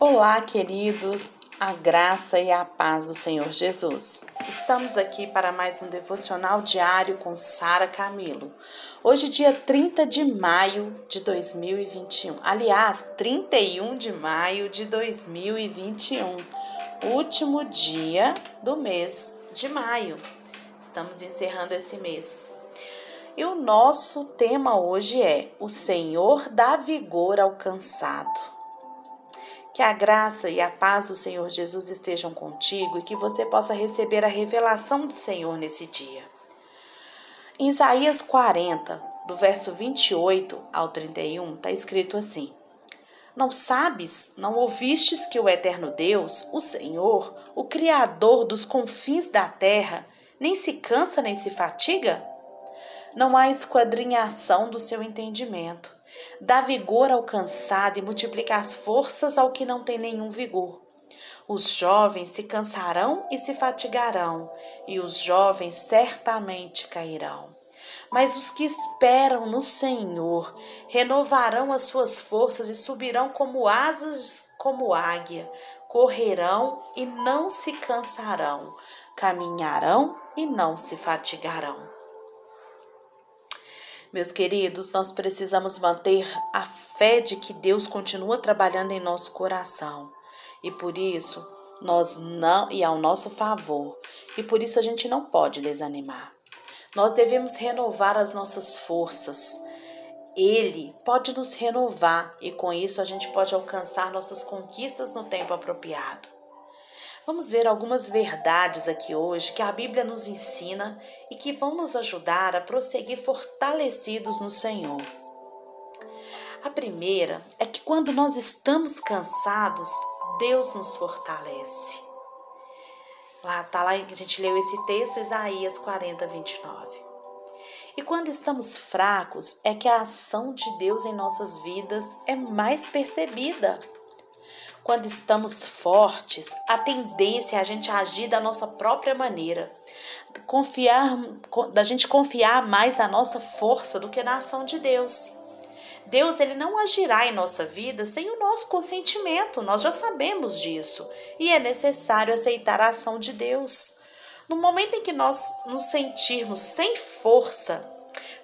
Olá, queridos, a graça e a paz do Senhor Jesus. Estamos aqui para mais um devocional diário com Sara Camilo. Hoje, dia 30 de maio de 2021. Aliás, 31 de maio de 2021, último dia do mês de maio. Estamos encerrando esse mês. E o nosso tema hoje é: O Senhor dá vigor ao cansado. Que a graça e a paz do Senhor Jesus estejam contigo e que você possa receber a revelação do Senhor nesse dia. Em Isaías 40, do verso 28 ao 31, está escrito assim: Não sabes, não ouvistes que o eterno Deus, o Senhor, o Criador dos confins da terra, nem se cansa nem se fatiga? Não há esquadrinhação do seu entendimento Dá vigor ao cansado e multiplica as forças ao que não tem nenhum vigor. Os jovens se cansarão e se fatigarão, e os jovens certamente cairão. Mas os que esperam no Senhor renovarão as suas forças e subirão como asas como águia, correrão e não se cansarão, caminharão e não se fatigarão. Meus queridos, nós precisamos manter a fé de que Deus continua trabalhando em nosso coração. E por isso, nós não e ao nosso favor. E por isso a gente não pode desanimar. Nós devemos renovar as nossas forças. Ele pode nos renovar e com isso a gente pode alcançar nossas conquistas no tempo apropriado. Vamos ver algumas verdades aqui hoje que a Bíblia nos ensina e que vão nos ajudar a prosseguir fortalecidos no Senhor. A primeira é que quando nós estamos cansados, Deus nos fortalece. Lá tá lá, a gente leu esse texto, Isaías 40, 29. E quando estamos fracos, é que a ação de Deus em nossas vidas é mais percebida. Quando estamos fortes, a tendência é a gente agir da nossa própria maneira. Confiar, da gente confiar mais na nossa força do que na ação de Deus. Deus ele não agirá em nossa vida sem o nosso consentimento, nós já sabemos disso, e é necessário aceitar a ação de Deus. No momento em que nós nos sentirmos sem força,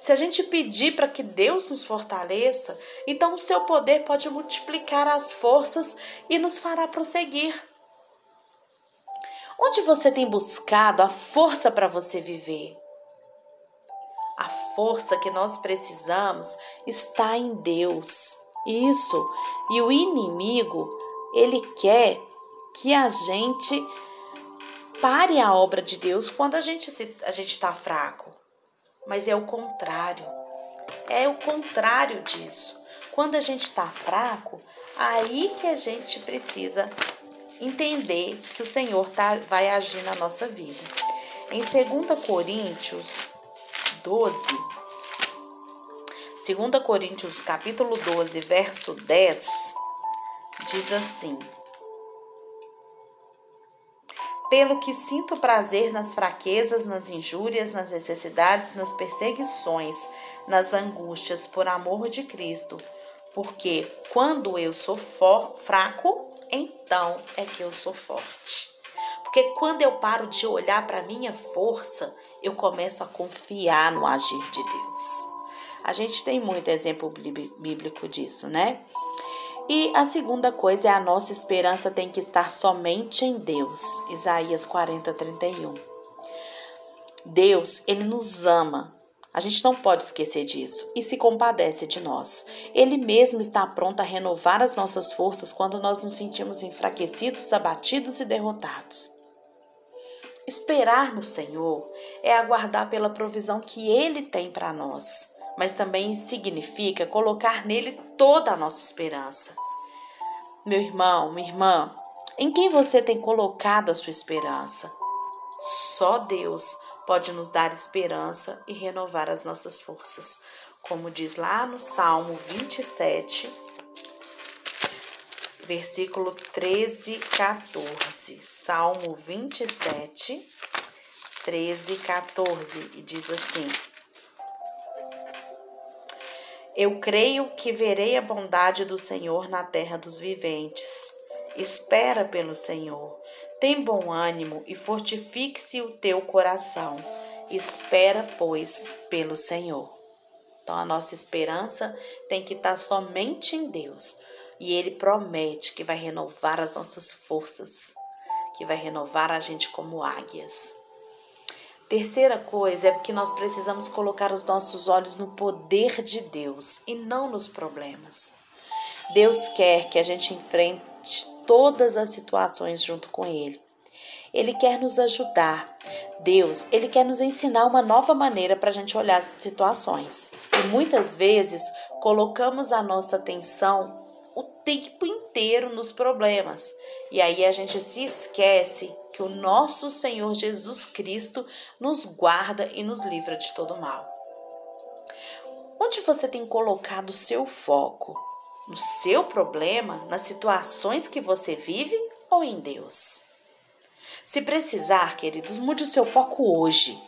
se a gente pedir para que Deus nos fortaleça, então o seu poder pode multiplicar as forças e nos fará prosseguir. Onde você tem buscado a força para você viver? A força que nós precisamos está em Deus. Isso. E o inimigo, ele quer que a gente pare a obra de Deus quando a gente está fraco mas é o contrário. É o contrário disso. Quando a gente está fraco, aí que a gente precisa entender que o Senhor tá, vai agir na nossa vida. Em 2 Coríntios 12, 2 Coríntios capítulo 12, verso 10, diz assim: pelo que sinto prazer nas fraquezas, nas injúrias, nas necessidades, nas perseguições, nas angústias, por amor de Cristo. Porque quando eu sou fraco, então é que eu sou forte. Porque quando eu paro de olhar para minha força, eu começo a confiar no agir de Deus. A gente tem muito exemplo bíblico disso, né? E a segunda coisa é a nossa esperança tem que estar somente em Deus. Isaías 40, 31. Deus, ele nos ama. A gente não pode esquecer disso e se compadece de nós. Ele mesmo está pronto a renovar as nossas forças quando nós nos sentimos enfraquecidos, abatidos e derrotados. Esperar no Senhor é aguardar pela provisão que Ele tem para nós mas também significa colocar nele toda a nossa esperança. Meu irmão, minha irmã, em quem você tem colocado a sua esperança? Só Deus pode nos dar esperança e renovar as nossas forças. Como diz lá no Salmo 27, versículo 13 e 14. Salmo 27, 13 e 14. E diz assim: eu creio que verei a bondade do Senhor na terra dos viventes. espera pelo Senhor. Tem bom ânimo e fortifique-se o teu coração. Espera, pois, pelo Senhor. Então a nossa esperança tem que estar somente em Deus. E Ele promete que vai renovar as nossas forças, que vai renovar a gente como águias. Terceira coisa é que nós precisamos colocar os nossos olhos no poder de Deus e não nos problemas. Deus quer que a gente enfrente todas as situações junto com Ele. Ele quer nos ajudar. Deus, Ele quer nos ensinar uma nova maneira para a gente olhar as situações. E muitas vezes colocamos a nossa atenção o tempo inteiro nos problemas. E aí a gente se esquece que o nosso Senhor Jesus Cristo nos guarda e nos livra de todo mal. Onde você tem colocado o seu foco? No seu problema, nas situações que você vive ou em Deus? Se precisar, queridos, mude o seu foco hoje.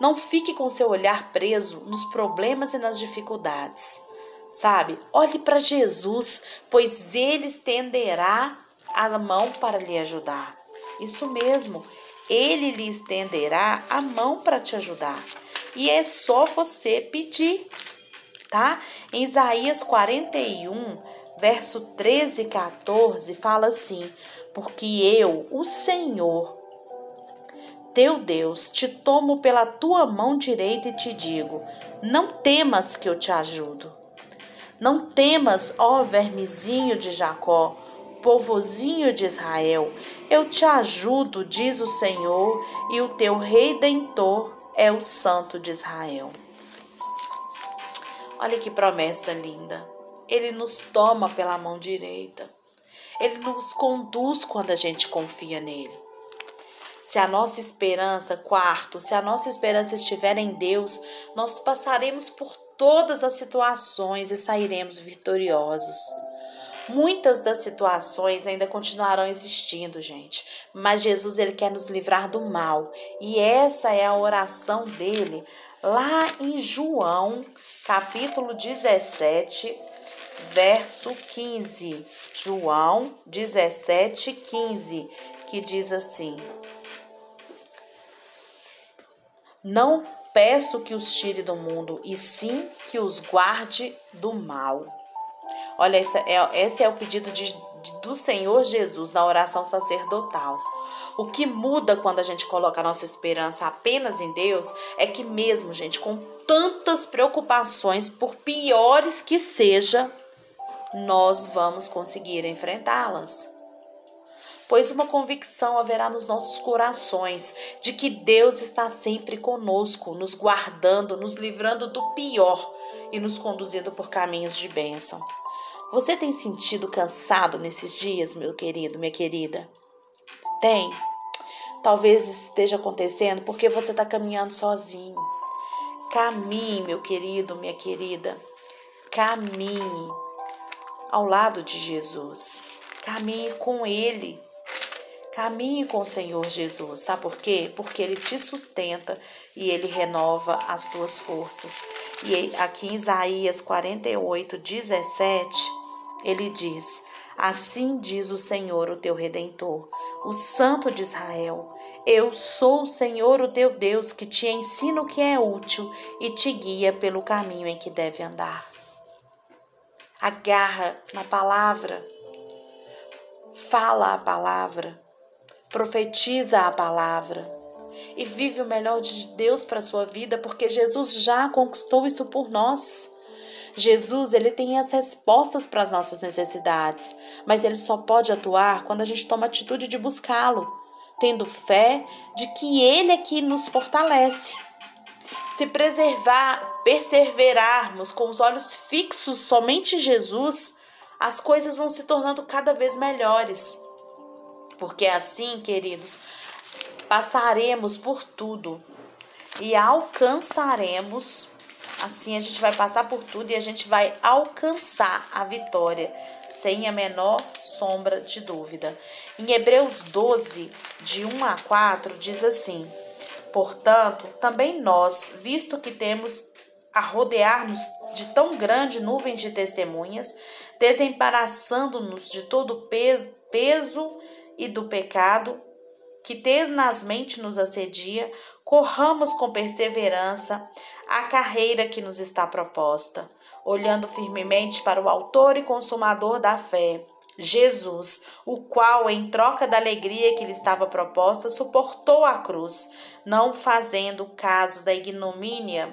Não fique com seu olhar preso nos problemas e nas dificuldades. Sabe? Olhe para Jesus, pois ele estenderá a mão para lhe ajudar. Isso mesmo, ele lhe estenderá a mão para te ajudar. E é só você pedir, tá? Em Isaías 41, verso 13 e 14, fala assim: Porque eu, o Senhor, teu Deus, te tomo pela tua mão direita e te digo: Não temas que eu te ajudo. Não temas, ó vermezinho de Jacó, povozinho de Israel. Eu te ajudo, diz o Senhor, e o teu redentor é o Santo de Israel. Olha que promessa linda. Ele nos toma pela mão direita. Ele nos conduz quando a gente confia nele. Se a nossa esperança, quarto, se a nossa esperança estiver em Deus, nós passaremos por todas as situações e sairemos vitoriosos. Muitas das situações ainda continuarão existindo, gente, mas Jesus ele quer nos livrar do mal, e essa é a oração dele lá em João, capítulo 17, verso 15. João 17, 15, que diz assim: Não peço que os tire do mundo, e sim que os guarde do mal. Olha, esse é, esse é o pedido de, de, do Senhor Jesus na oração sacerdotal. O que muda quando a gente coloca a nossa esperança apenas em Deus é que, mesmo, gente, com tantas preocupações, por piores que seja, nós vamos conseguir enfrentá-las pois uma convicção haverá nos nossos corações de que Deus está sempre conosco, nos guardando, nos livrando do pior e nos conduzindo por caminhos de bênção. Você tem sentido cansado nesses dias, meu querido, minha querida? Tem? Talvez isso esteja acontecendo porque você está caminhando sozinho. Caminhe, meu querido, minha querida. Caminhe ao lado de Jesus. Caminhe com Ele. Caminhe com o Senhor Jesus. Sabe por quê? Porque Ele te sustenta e Ele renova as tuas forças. E aqui em Isaías 48, 17, ele diz: Assim diz o Senhor, o teu redentor, o Santo de Israel. Eu sou o Senhor, o teu Deus, que te ensina o que é útil e te guia pelo caminho em que deve andar. Agarra na palavra, fala a palavra, profetiza a palavra e vive o melhor de Deus para a sua vida, porque Jesus já conquistou isso por nós. Jesus, ele tem as respostas para as nossas necessidades, mas ele só pode atuar quando a gente toma a atitude de buscá-lo, tendo fé de que ele é que nos fortalece. Se preservar, perseverarmos com os olhos fixos somente em Jesus, as coisas vão se tornando cada vez melhores. Porque assim, queridos, passaremos por tudo e alcançaremos. Assim a gente vai passar por tudo e a gente vai alcançar a vitória, sem a menor sombra de dúvida. Em Hebreus 12, de 1 a 4, diz assim: Portanto, também nós, visto que temos a rodear-nos de tão grande nuvem de testemunhas, desembaraçando-nos de todo peso e do pecado que tenazmente nos assedia, corramos com perseverança a carreira que nos está proposta, olhando firmemente para o Autor e Consumador da fé, Jesus, o qual, em troca da alegria que lhe estava proposta, suportou a cruz, não fazendo caso da ignomínia,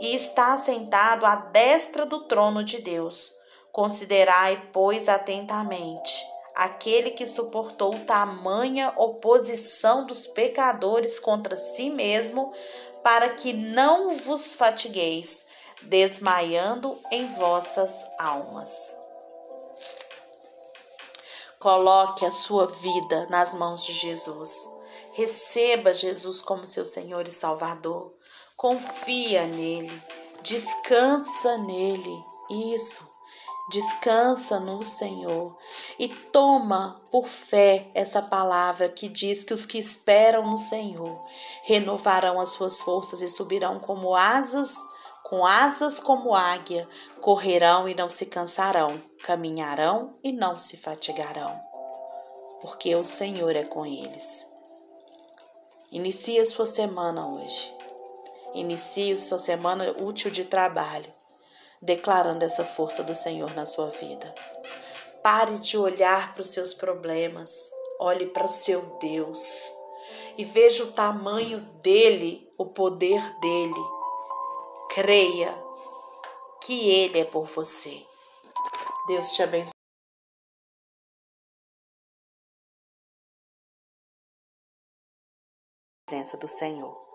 e está sentado à destra do trono de Deus. Considerai, pois, atentamente aquele que suportou tamanha oposição dos pecadores contra si mesmo, para que não vos fatigueis, desmaiando em vossas almas. Coloque a sua vida nas mãos de Jesus. Receba Jesus como seu Senhor e Salvador. Confia nele. Descansa nele. Isso. Descansa no Senhor e toma por fé essa palavra que diz que os que esperam no Senhor renovarão as suas forças e subirão como asas com asas como águia, correrão e não se cansarão, caminharão e não se fatigarão, porque o Senhor é com eles. Inicie a sua semana hoje. Inicie a sua semana útil de trabalho, declarando essa força do Senhor na sua vida. Pare de olhar para os seus problemas, olhe para o seu Deus e veja o tamanho dele, o poder dele Creia que Ele é por você. Deus te abençoe. Presença do Senhor.